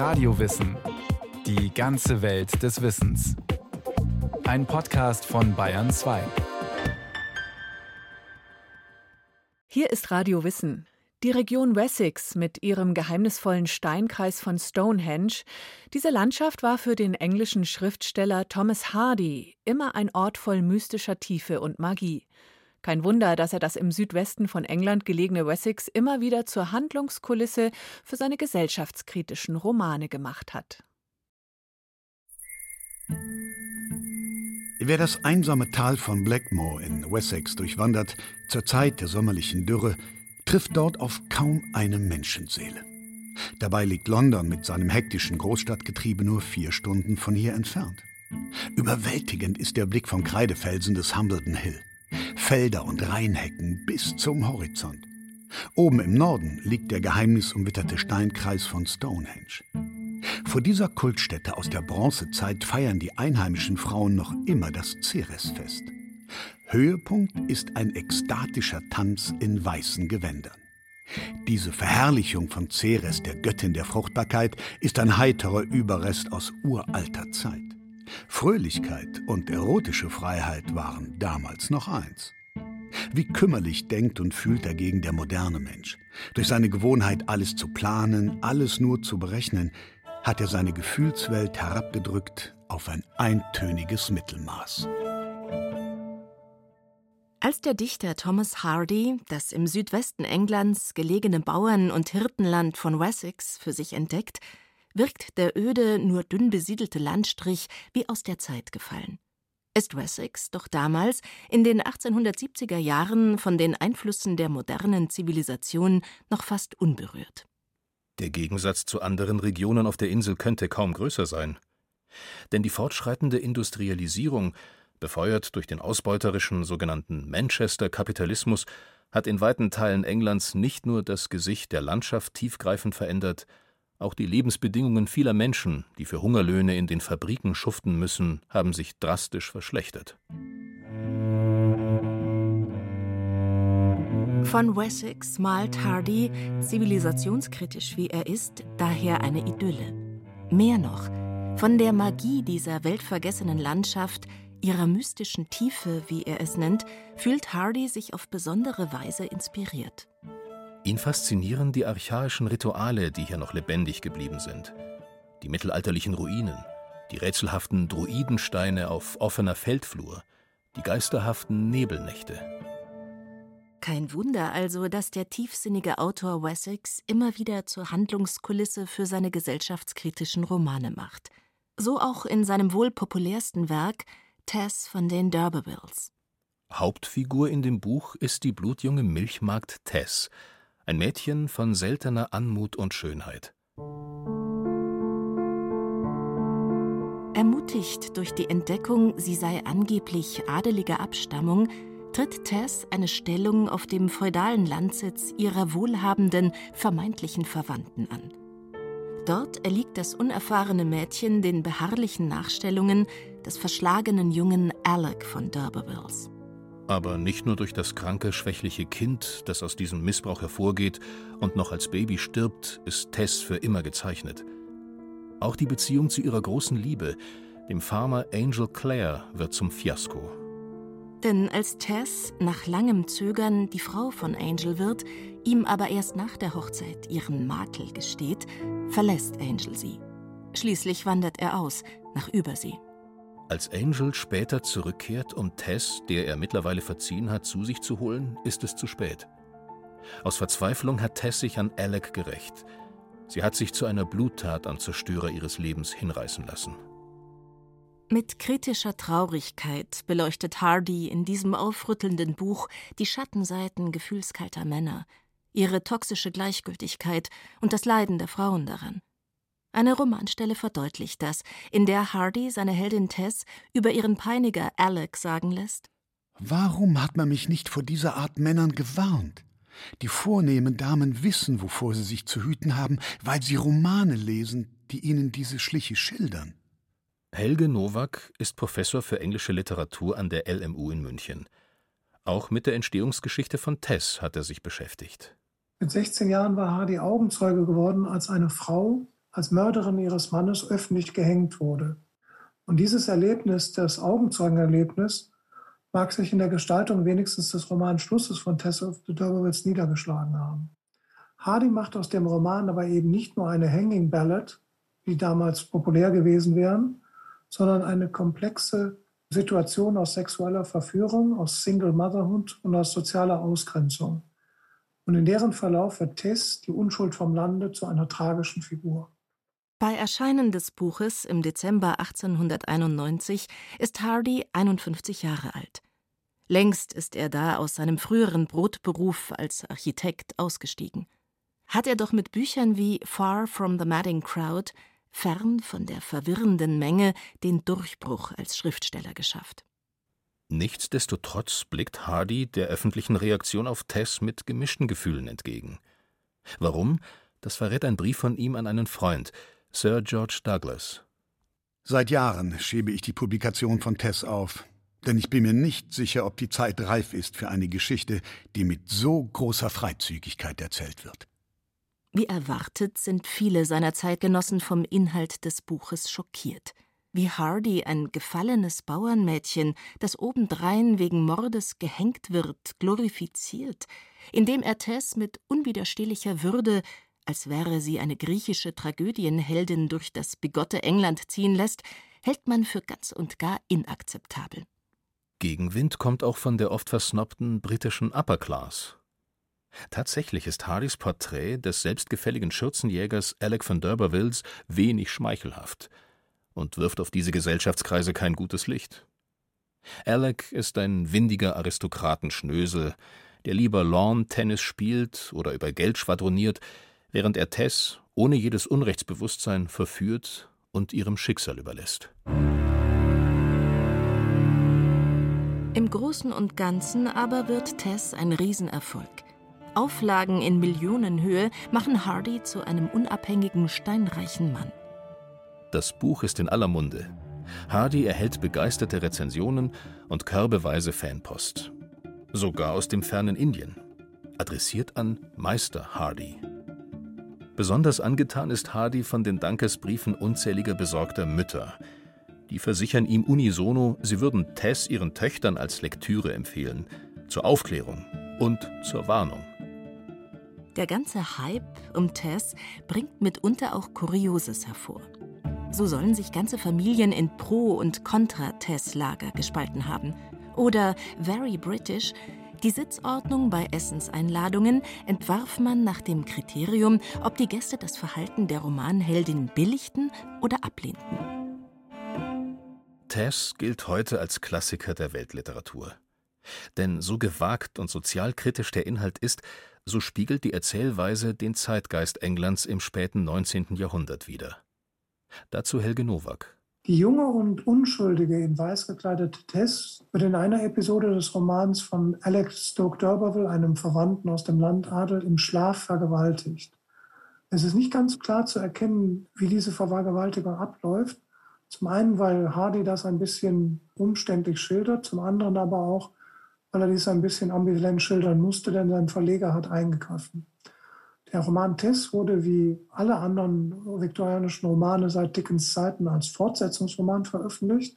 Radiowissen. Die ganze Welt des Wissens. Ein Podcast von Bayern 2. Hier ist Radio Wissen. Die Region Wessex mit ihrem geheimnisvollen Steinkreis von Stonehenge. Diese Landschaft war für den englischen Schriftsteller Thomas Hardy immer ein Ort voll mystischer Tiefe und Magie. Kein Wunder, dass er das im Südwesten von England gelegene Wessex immer wieder zur Handlungskulisse für seine gesellschaftskritischen Romane gemacht hat. Wer das einsame Tal von Blackmore in Wessex durchwandert, zur Zeit der sommerlichen Dürre, trifft dort auf kaum eine Menschenseele. Dabei liegt London mit seinem hektischen Großstadtgetriebe nur vier Stunden von hier entfernt. Überwältigend ist der Blick vom Kreidefelsen des Hambledon Hill. Felder und Rheinhecken bis zum Horizont. Oben im Norden liegt der geheimnisumwitterte Steinkreis von Stonehenge. Vor dieser Kultstätte aus der Bronzezeit feiern die einheimischen Frauen noch immer das Ceresfest. Höhepunkt ist ein ekstatischer Tanz in weißen Gewändern. Diese Verherrlichung von Ceres, der Göttin der Fruchtbarkeit, ist ein heiterer Überrest aus uralter Zeit. Fröhlichkeit und erotische Freiheit waren damals noch eins. Wie kümmerlich denkt und fühlt dagegen der moderne Mensch. Durch seine Gewohnheit, alles zu planen, alles nur zu berechnen, hat er seine Gefühlswelt herabgedrückt auf ein eintöniges Mittelmaß. Als der Dichter Thomas Hardy das im Südwesten Englands gelegene Bauern- und Hirtenland von Wessex für sich entdeckt, wirkt der öde, nur dünn besiedelte Landstrich wie aus der Zeit gefallen ist Wessex doch damals in den 1870er Jahren von den Einflüssen der modernen Zivilisation noch fast unberührt. Der Gegensatz zu anderen Regionen auf der Insel könnte kaum größer sein. Denn die fortschreitende Industrialisierung, befeuert durch den ausbeuterischen sogenannten Manchester-Kapitalismus, hat in weiten Teilen Englands nicht nur das Gesicht der Landschaft tiefgreifend verändert, auch die Lebensbedingungen vieler Menschen, die für Hungerlöhne in den Fabriken schuften müssen, haben sich drastisch verschlechtert. Von Wessex malt Hardy, zivilisationskritisch wie er ist, daher eine Idylle. Mehr noch, von der Magie dieser weltvergessenen Landschaft, ihrer mystischen Tiefe, wie er es nennt, fühlt Hardy sich auf besondere Weise inspiriert. Ihn faszinieren die archaischen Rituale, die hier noch lebendig geblieben sind. Die mittelalterlichen Ruinen, die rätselhaften Druidensteine auf offener Feldflur, die geisterhaften Nebelnächte. Kein Wunder also, dass der tiefsinnige Autor Wessex immer wieder zur Handlungskulisse für seine gesellschaftskritischen Romane macht. So auch in seinem wohl populärsten Werk Tess von den D'Urbervilles. Hauptfigur in dem Buch ist die blutjunge Milchmagd Tess, ein Mädchen von seltener Anmut und Schönheit. Ermutigt durch die Entdeckung, sie sei angeblich adeliger Abstammung, tritt Tess eine Stellung auf dem feudalen Landsitz ihrer wohlhabenden, vermeintlichen Verwandten an. Dort erliegt das unerfahrene Mädchen den beharrlichen Nachstellungen des verschlagenen jungen Alec von D'Urbervilles. Aber nicht nur durch das kranke, schwächliche Kind, das aus diesem Missbrauch hervorgeht und noch als Baby stirbt, ist Tess für immer gezeichnet. Auch die Beziehung zu ihrer großen Liebe, dem Farmer Angel Clare, wird zum Fiasko. Denn als Tess nach langem Zögern die Frau von Angel wird, ihm aber erst nach der Hochzeit ihren Makel gesteht, verlässt Angel sie. Schließlich wandert er aus, nach Übersee. Als Angel später zurückkehrt, um Tess, der er mittlerweile verziehen hat, zu sich zu holen, ist es zu spät. Aus Verzweiflung hat Tess sich an Alec gerecht. Sie hat sich zu einer Bluttat am Zerstörer ihres Lebens hinreißen lassen. Mit kritischer Traurigkeit beleuchtet Hardy in diesem aufrüttelnden Buch die Schattenseiten gefühlskalter Männer, ihre toxische Gleichgültigkeit und das Leiden der Frauen daran. Eine Romanstelle verdeutlicht das, in der Hardy seine Heldin Tess über ihren Peiniger Alec sagen lässt: Warum hat man mich nicht vor dieser Art Männern gewarnt? Die vornehmen Damen wissen, wovor sie sich zu hüten haben, weil sie Romane lesen, die ihnen diese Schliche schildern. Helge Nowak ist Professor für englische Literatur an der LMU in München. Auch mit der Entstehungsgeschichte von Tess hat er sich beschäftigt. Mit 16 Jahren war Hardy Augenzeuge geworden, als eine Frau als Mörderin ihres Mannes öffentlich gehängt wurde. Und dieses Erlebnis, das Augenzeugenerlebnis, mag sich in der Gestaltung wenigstens des Romanschlusses von Tess of the D'Urbervilles niedergeschlagen haben. Hardy macht aus dem Roman aber eben nicht nur eine Hanging Ballad, die damals populär gewesen wären, sondern eine komplexe Situation aus sexueller Verführung, aus Single Motherhood und aus sozialer Ausgrenzung. Und in deren Verlauf wird Tess, die Unschuld vom Lande, zu einer tragischen Figur. Bei Erscheinen des Buches im Dezember 1891 ist Hardy 51 Jahre alt. Längst ist er da aus seinem früheren Brotberuf als Architekt ausgestiegen. Hat er doch mit Büchern wie Far from the Madding Crowd, fern von der verwirrenden Menge, den Durchbruch als Schriftsteller geschafft. Nichtsdestotrotz blickt Hardy der öffentlichen Reaktion auf Tess mit gemischten Gefühlen entgegen. Warum? Das verrät ein Brief von ihm an einen Freund, Sir George Douglas. Seit Jahren schiebe ich die Publikation von Tess auf, denn ich bin mir nicht sicher, ob die Zeit reif ist für eine Geschichte, die mit so großer Freizügigkeit erzählt wird. Wie erwartet sind viele seiner Zeitgenossen vom Inhalt des Buches schockiert. Wie Hardy ein gefallenes Bauernmädchen, das obendrein wegen Mordes gehängt wird, glorifiziert, indem er Tess mit unwiderstehlicher Würde als wäre sie eine griechische Tragödienheldin durch das bigotte England ziehen lässt, hält man für ganz und gar inakzeptabel. Gegenwind kommt auch von der oft versnobten britischen Upper Class. Tatsächlich ist Hardys Porträt des selbstgefälligen Schürzenjägers Alec von d'Urbervilles wenig schmeichelhaft und wirft auf diese Gesellschaftskreise kein gutes Licht. Alec ist ein windiger Aristokratenschnösel, der lieber Lawn-Tennis spielt oder über Geld schwadroniert, während er Tess ohne jedes Unrechtsbewusstsein verführt und ihrem Schicksal überlässt. Im Großen und Ganzen aber wird Tess ein Riesenerfolg. Auflagen in Millionenhöhe machen Hardy zu einem unabhängigen, steinreichen Mann. Das Buch ist in aller Munde. Hardy erhält begeisterte Rezensionen und körbeweise Fanpost. Sogar aus dem fernen Indien. Adressiert an Meister Hardy. Besonders angetan ist Hardy von den Dankesbriefen unzähliger besorgter Mütter. Die versichern ihm unisono, sie würden Tess ihren Töchtern als Lektüre empfehlen, zur Aufklärung und zur Warnung. Der ganze Hype um Tess bringt mitunter auch Kurioses hervor. So sollen sich ganze Familien in Pro- und Contra-Tess-Lager gespalten haben. Oder Very British die Sitzordnung bei Essenseinladungen entwarf man nach dem Kriterium, ob die Gäste das Verhalten der Romanheldin billigten oder ablehnten. Tess gilt heute als Klassiker der Weltliteratur. Denn so gewagt und sozialkritisch der Inhalt ist, so spiegelt die Erzählweise den Zeitgeist Englands im späten 19. Jahrhundert wider. Dazu Helge Nowak. Die junge und unschuldige in weiß gekleidete Tess wird in einer Episode des Romans von Alex Stoke d'Urberville, einem Verwandten aus dem Landadel, im Schlaf vergewaltigt. Es ist nicht ganz klar zu erkennen, wie diese Vergewaltigung abläuft. Zum einen, weil Hardy das ein bisschen umständlich schildert, zum anderen aber auch, weil er dies ein bisschen ambivalent schildern musste, denn sein Verleger hat eingegriffen. Der Roman Tess wurde wie alle anderen viktorianischen Romane seit Dickens Zeiten als Fortsetzungsroman veröffentlicht.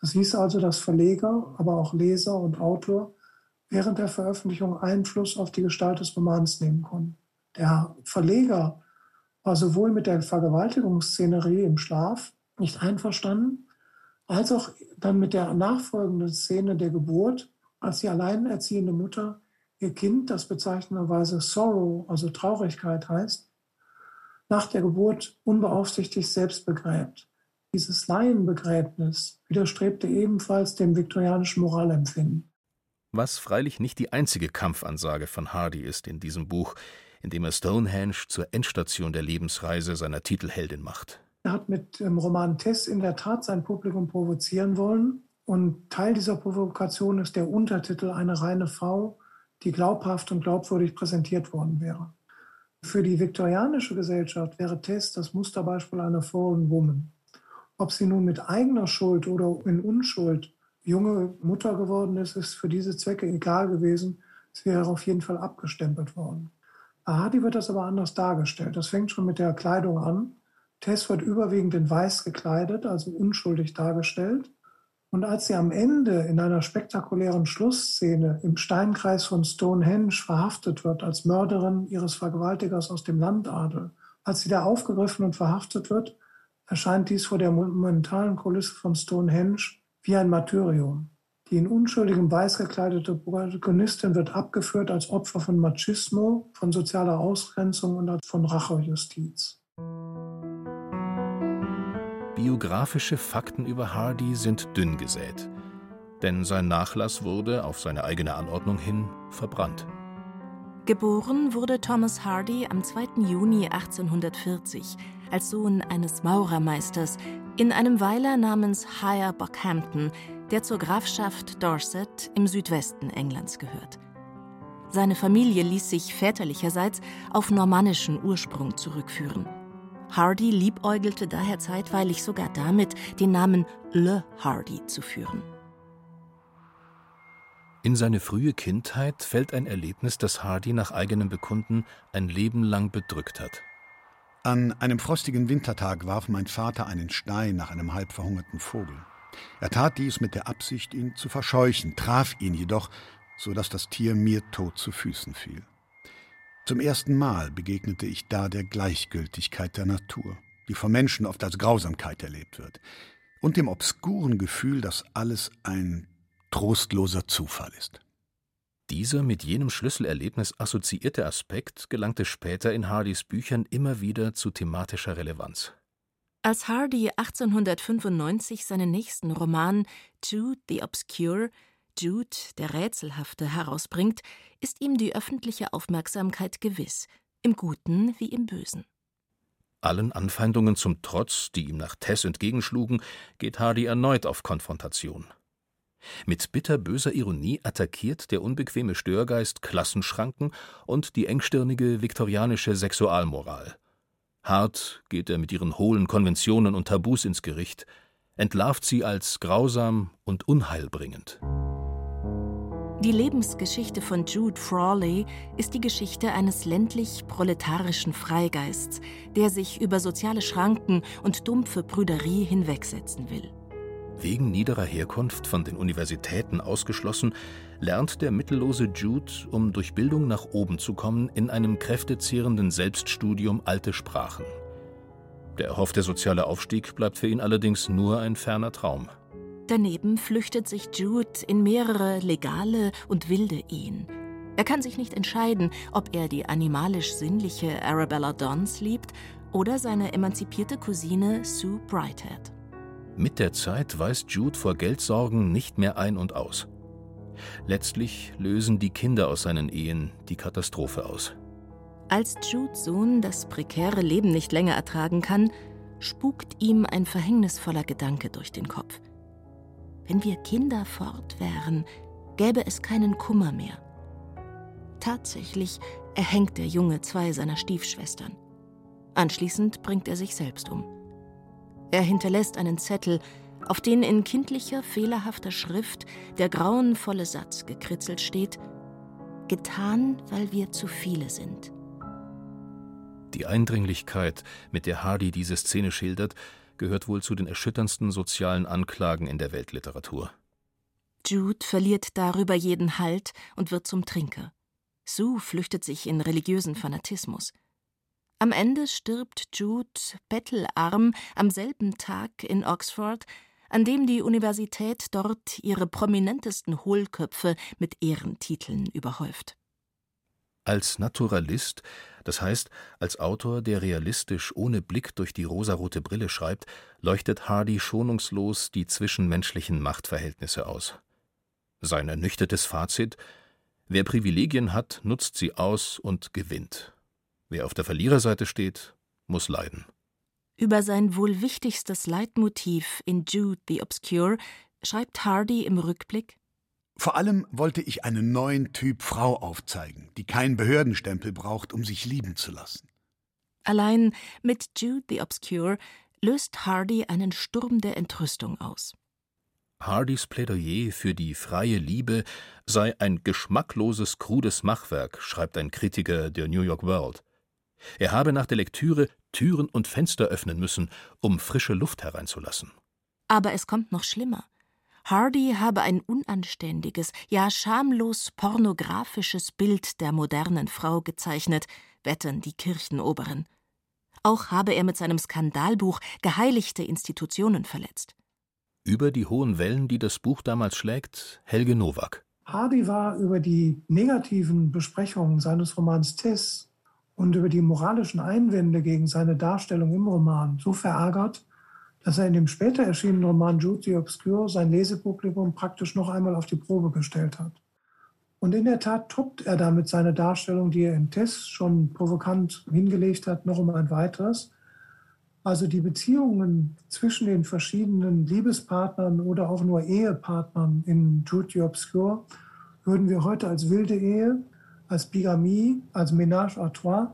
Das hieß also, dass Verleger, aber auch Leser und Autor während der Veröffentlichung Einfluss auf die Gestalt des Romans nehmen konnten. Der Verleger war sowohl mit der Vergewaltigungsszenerie im Schlaf nicht einverstanden, als auch dann mit der nachfolgenden Szene der Geburt, als die alleinerziehende Mutter ihr Kind, das bezeichnenderweise Sorrow, also Traurigkeit heißt, nach der Geburt unbeaufsichtigt selbst begräbt. Dieses Laienbegräbnis widerstrebte ebenfalls dem viktorianischen Moralempfinden. Was freilich nicht die einzige Kampfansage von Hardy ist in diesem Buch, in dem er Stonehenge zur Endstation der Lebensreise seiner Titelheldin macht. Er hat mit dem Roman Tess in der Tat sein Publikum provozieren wollen. Und Teil dieser Provokation ist der Untertitel Eine reine Frau, die glaubhaft und glaubwürdig präsentiert worden wäre. Für die viktorianische Gesellschaft wäre Tess das Musterbeispiel einer Fallen Woman. Ob sie nun mit eigener Schuld oder in Unschuld junge Mutter geworden ist, ist für diese Zwecke egal gewesen. Sie wäre auf jeden Fall abgestempelt worden. Hardy wird das aber anders dargestellt. Das fängt schon mit der Kleidung an. Tess wird überwiegend in weiß gekleidet, also unschuldig dargestellt. Und als sie am Ende in einer spektakulären Schlussszene im Steinkreis von Stonehenge verhaftet wird als Mörderin ihres Vergewaltigers aus dem Landadel, als sie da aufgegriffen und verhaftet wird, erscheint dies vor der monumentalen Kulisse von Stonehenge wie ein Martyrium. Die in unschuldigem Weiß gekleidete Protagonistin wird abgeführt als Opfer von Machismo, von sozialer Ausgrenzung und von Rachejustiz. Biografische Fakten über Hardy sind dünn gesät, denn sein Nachlass wurde auf seine eigene Anordnung hin verbrannt. Geboren wurde Thomas Hardy am 2. Juni 1840 als Sohn eines Maurermeisters in einem Weiler namens Higher Buckhampton, der zur Grafschaft Dorset im Südwesten Englands gehört. Seine Familie ließ sich väterlicherseits auf normannischen Ursprung zurückführen. Hardy liebäugelte daher zeitweilig sogar damit, den Namen Le Hardy zu führen. In seine frühe Kindheit fällt ein Erlebnis, das Hardy nach eigenem Bekunden ein Leben lang bedrückt hat. An einem frostigen Wintertag warf mein Vater einen Stein nach einem halb verhungerten Vogel. Er tat dies mit der Absicht, ihn zu verscheuchen, traf ihn jedoch, so dass das Tier mir tot zu Füßen fiel. Zum ersten Mal begegnete ich da der Gleichgültigkeit der Natur, die vom Menschen oft als Grausamkeit erlebt wird, und dem obskuren Gefühl, dass alles ein trostloser Zufall ist. Dieser mit jenem Schlüsselerlebnis assoziierte Aspekt gelangte später in Hardys Büchern immer wieder zu thematischer Relevanz. Als Hardy 1895 seinen nächsten Roman Jude the Obscure Jude, der Rätselhafte, herausbringt, ist ihm die öffentliche Aufmerksamkeit gewiss, im Guten wie im Bösen. Allen Anfeindungen zum Trotz, die ihm nach Tess entgegenschlugen, geht Hardy erneut auf Konfrontation. Mit bitterböser Ironie attackiert der unbequeme Störgeist Klassenschranken und die engstirnige viktorianische Sexualmoral. Hart geht er mit ihren hohlen Konventionen und Tabus ins Gericht, entlarvt sie als grausam und unheilbringend. Die Lebensgeschichte von Jude Frawley ist die Geschichte eines ländlich-proletarischen Freigeists, der sich über soziale Schranken und dumpfe Brüderie hinwegsetzen will. Wegen niederer Herkunft von den Universitäten ausgeschlossen, lernt der mittellose Jude, um durch Bildung nach oben zu kommen, in einem kräftezehrenden Selbststudium alte Sprachen. Der erhoffte soziale Aufstieg bleibt für ihn allerdings nur ein ferner Traum. Daneben flüchtet sich Jude in mehrere legale und wilde Ehen. Er kann sich nicht entscheiden, ob er die animalisch-sinnliche Arabella Dons liebt oder seine emanzipierte Cousine Sue Brighthead. Mit der Zeit weiß Jude vor Geldsorgen nicht mehr ein und aus. Letztlich lösen die Kinder aus seinen Ehen die Katastrophe aus. Als Judes Sohn das prekäre Leben nicht länger ertragen kann, spukt ihm ein verhängnisvoller Gedanke durch den Kopf. Wenn wir Kinder fort wären, gäbe es keinen Kummer mehr. Tatsächlich erhängt der Junge zwei seiner Stiefschwestern. Anschließend bringt er sich selbst um. Er hinterlässt einen Zettel, auf den in kindlicher, fehlerhafter Schrift der grauenvolle Satz gekritzelt steht: Getan, weil wir zu viele sind. Die Eindringlichkeit, mit der Hardy diese Szene schildert, gehört wohl zu den erschütterndsten sozialen Anklagen in der Weltliteratur. Jude verliert darüber jeden Halt und wird zum Trinker. Sue flüchtet sich in religiösen Fanatismus. Am Ende stirbt Jude bettelarm am selben Tag in Oxford, an dem die Universität dort ihre prominentesten Hohlköpfe mit Ehrentiteln überhäuft. Als Naturalist, das heißt als Autor, der realistisch ohne Blick durch die rosarote Brille schreibt, leuchtet Hardy schonungslos die zwischenmenschlichen Machtverhältnisse aus. Sein ernüchtertes Fazit Wer Privilegien hat, nutzt sie aus und gewinnt. Wer auf der Verliererseite steht, muss leiden. Über sein wohl wichtigstes Leitmotiv in Jude the Obscure schreibt Hardy im Rückblick vor allem wollte ich einen neuen Typ Frau aufzeigen, die keinen Behördenstempel braucht, um sich lieben zu lassen. Allein mit Jude the Obscure löst Hardy einen Sturm der Entrüstung aus. Hardys Plädoyer für die freie Liebe sei ein geschmackloses, krudes Machwerk, schreibt ein Kritiker der New York World. Er habe nach der Lektüre Türen und Fenster öffnen müssen, um frische Luft hereinzulassen. Aber es kommt noch schlimmer. Hardy habe ein unanständiges, ja schamlos pornografisches Bild der modernen Frau gezeichnet, wettern die Kirchenoberen. Auch habe er mit seinem Skandalbuch geheiligte Institutionen verletzt. Über die hohen Wellen, die das Buch damals schlägt, Helge Nowak. Hardy war über die negativen Besprechungen seines Romans Tess und über die moralischen Einwände gegen seine Darstellung im Roman so verärgert, dass er in dem später erschienenen Roman Jude the Obscure sein Lesepublikum praktisch noch einmal auf die Probe gestellt hat. Und in der Tat toppt er damit seine Darstellung, die er in Tess schon provokant hingelegt hat, noch um ein weiteres. Also die Beziehungen zwischen den verschiedenen Liebespartnern oder auch nur Ehepartnern in Jude the Obscure würden wir heute als wilde Ehe, als Bigamie, als Ménage à trois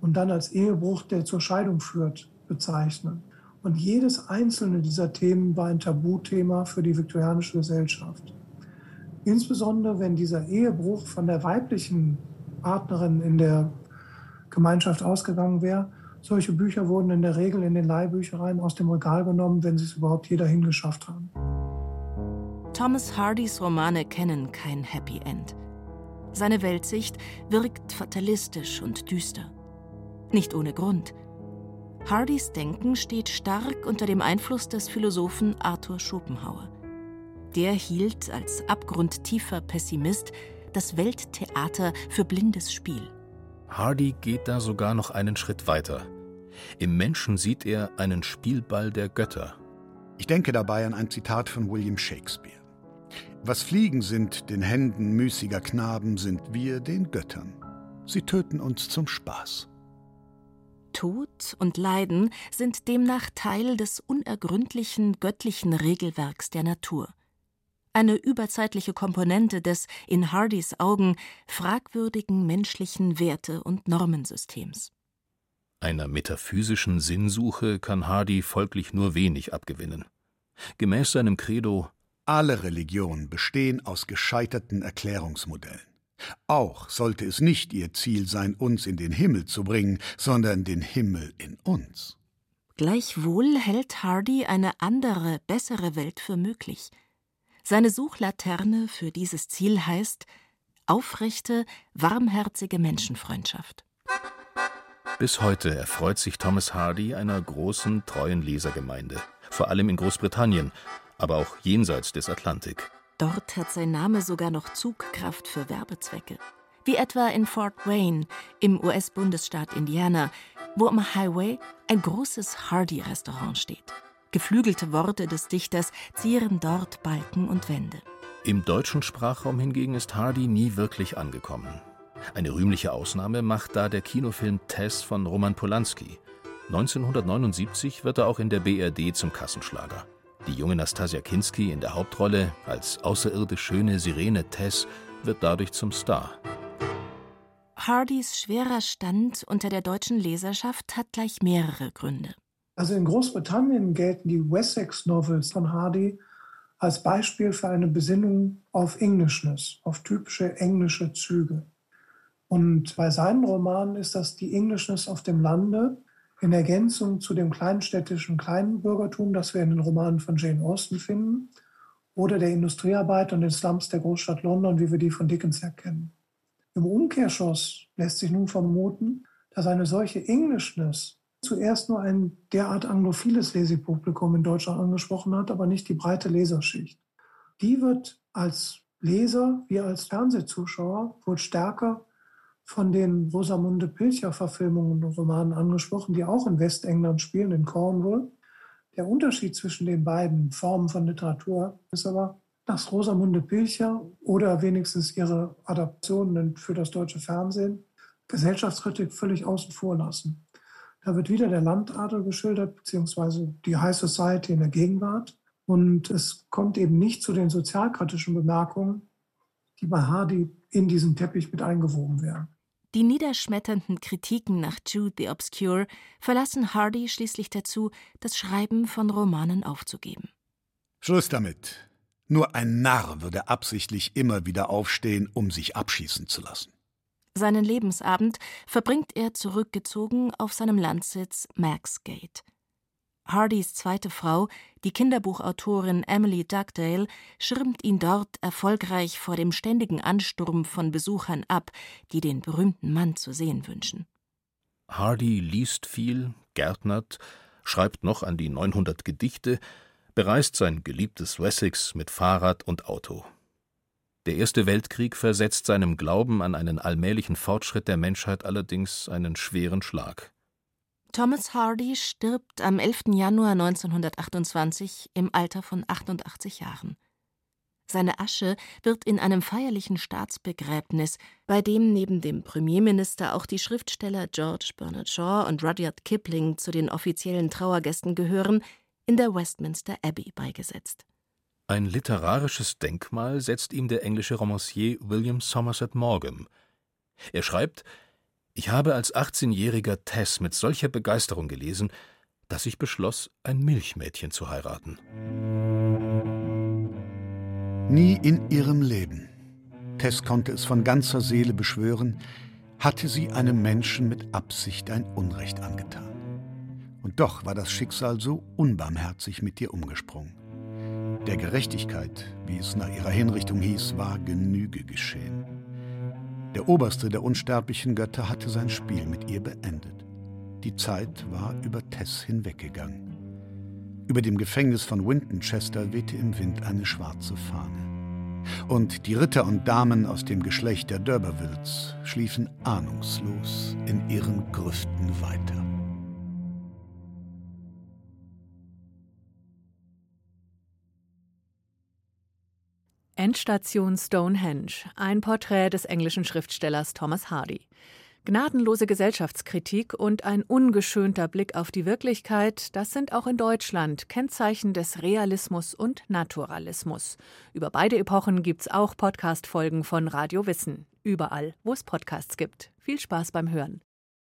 und dann als Ehebruch, der zur Scheidung führt, bezeichnen. Und jedes einzelne dieser Themen war ein Tabuthema für die viktorianische Gesellschaft. Insbesondere wenn dieser Ehebruch von der weiblichen Partnerin in der Gemeinschaft ausgegangen wäre. Solche Bücher wurden in der Regel in den Leihbüchereien aus dem Regal genommen, wenn sie es überhaupt hier dahin geschafft haben. Thomas Hardys Romane kennen kein Happy End. Seine Weltsicht wirkt fatalistisch und düster. Nicht ohne Grund. Hardys Denken steht stark unter dem Einfluss des Philosophen Arthur Schopenhauer. Der hielt als abgrundtiefer Pessimist das Welttheater für blindes Spiel. Hardy geht da sogar noch einen Schritt weiter. Im Menschen sieht er einen Spielball der Götter. Ich denke dabei an ein Zitat von William Shakespeare. Was Fliegen sind den Händen müßiger Knaben, sind wir den Göttern. Sie töten uns zum Spaß. Tod und Leiden sind demnach Teil des unergründlichen göttlichen Regelwerks der Natur. Eine überzeitliche Komponente des in Hardys Augen fragwürdigen menschlichen Werte- und Normensystems. Einer metaphysischen Sinnsuche kann Hardy folglich nur wenig abgewinnen. Gemäß seinem Credo Alle Religionen bestehen aus gescheiterten Erklärungsmodellen. Auch sollte es nicht ihr Ziel sein, uns in den Himmel zu bringen, sondern den Himmel in uns. Gleichwohl hält Hardy eine andere, bessere Welt für möglich. Seine Suchlaterne für dieses Ziel heißt aufrechte, warmherzige Menschenfreundschaft. Bis heute erfreut sich Thomas Hardy einer großen, treuen Lesergemeinde, vor allem in Großbritannien, aber auch jenseits des Atlantik. Dort hat sein Name sogar noch Zugkraft für Werbezwecke. Wie etwa in Fort Wayne im US-Bundesstaat Indiana, wo am Highway ein großes Hardy-Restaurant steht. Geflügelte Worte des Dichters zieren dort Balken und Wände. Im deutschen Sprachraum hingegen ist Hardy nie wirklich angekommen. Eine rühmliche Ausnahme macht da der Kinofilm Tess von Roman Polanski. 1979 wird er auch in der BRD zum Kassenschlager. Die junge Nastasia Kinski in der Hauptrolle als außerirdisch schöne Sirene Tess wird dadurch zum Star. Hardys schwerer Stand unter der deutschen Leserschaft hat gleich mehrere Gründe. Also in Großbritannien gelten die Wessex-Novels von Hardy als Beispiel für eine Besinnung auf Englishness, auf typische englische Züge. Und bei seinen Romanen ist das die Englishness auf dem Lande, in Ergänzung zu dem kleinstädtischen Kleinbürgertum, das wir in den Romanen von Jane Austen finden, oder der Industriearbeit und den Slums der Großstadt London, wie wir die von Dickens erkennen. Im Umkehrschluss lässt sich nun vermuten, dass eine solche Englishness zuerst nur ein derart anglophiles Lesepublikum in Deutschland angesprochen hat, aber nicht die breite Leserschicht. Die wird als Leser wie als Fernsehzuschauer wohl stärker von den Rosamunde Pilcher-Verfilmungen und Romanen angesprochen, die auch in Westengland spielen, in Cornwall. Der Unterschied zwischen den beiden Formen von Literatur ist aber, dass Rosamunde Pilcher oder wenigstens ihre Adaptionen für das deutsche Fernsehen Gesellschaftskritik völlig außen vor lassen. Da wird wieder der Landadel geschildert, beziehungsweise die High Society in der Gegenwart. Und es kommt eben nicht zu den sozialkritischen Bemerkungen, die bei Hardy in diesen Teppich mit eingewoben werden. Die niederschmetternden Kritiken nach Jude the Obscure verlassen Hardy schließlich dazu, das Schreiben von Romanen aufzugeben. Schluss damit. Nur ein Narr würde absichtlich immer wieder aufstehen, um sich abschießen zu lassen. Seinen Lebensabend verbringt er zurückgezogen auf seinem Landsitz Maxgate. Hardys zweite Frau, die Kinderbuchautorin Emily Dugdale, schirmt ihn dort erfolgreich vor dem ständigen Ansturm von Besuchern ab, die den berühmten Mann zu sehen wünschen. Hardy liest viel, gärtnert, schreibt noch an die 900 Gedichte, bereist sein geliebtes Wessex mit Fahrrad und Auto. Der Erste Weltkrieg versetzt seinem Glauben an einen allmählichen Fortschritt der Menschheit allerdings einen schweren Schlag. Thomas Hardy stirbt am 11. Januar 1928 im Alter von 88 Jahren. Seine Asche wird in einem feierlichen Staatsbegräbnis, bei dem neben dem Premierminister auch die Schriftsteller George Bernard Shaw und Rudyard Kipling zu den offiziellen Trauergästen gehören, in der Westminster Abbey beigesetzt. Ein literarisches Denkmal setzt ihm der englische Romancier William Somerset Maugham. Er schreibt, ich habe als 18-jähriger Tess mit solcher Begeisterung gelesen, dass ich beschloss, ein Milchmädchen zu heiraten. Nie in ihrem Leben, Tess konnte es von ganzer Seele beschwören, hatte sie einem Menschen mit Absicht ein Unrecht angetan. Und doch war das Schicksal so unbarmherzig mit ihr umgesprungen. Der Gerechtigkeit, wie es nach ihrer Hinrichtung hieß, war Genüge geschehen. Der oberste der unsterblichen Götter hatte sein Spiel mit ihr beendet. Die Zeit war über Tess hinweggegangen. Über dem Gefängnis von Wintonchester wehte im Wind eine schwarze Fahne. Und die Ritter und Damen aus dem Geschlecht der D'Urbervilles schliefen ahnungslos in ihren Grüften weiter. Endstation Stonehenge, ein Porträt des englischen Schriftstellers Thomas Hardy. Gnadenlose Gesellschaftskritik und ein ungeschönter Blick auf die Wirklichkeit, das sind auch in Deutschland Kennzeichen des Realismus und Naturalismus. Über beide Epochen gibt's auch Podcast-Folgen von Radio Wissen. Überall, wo es Podcasts gibt. Viel Spaß beim Hören.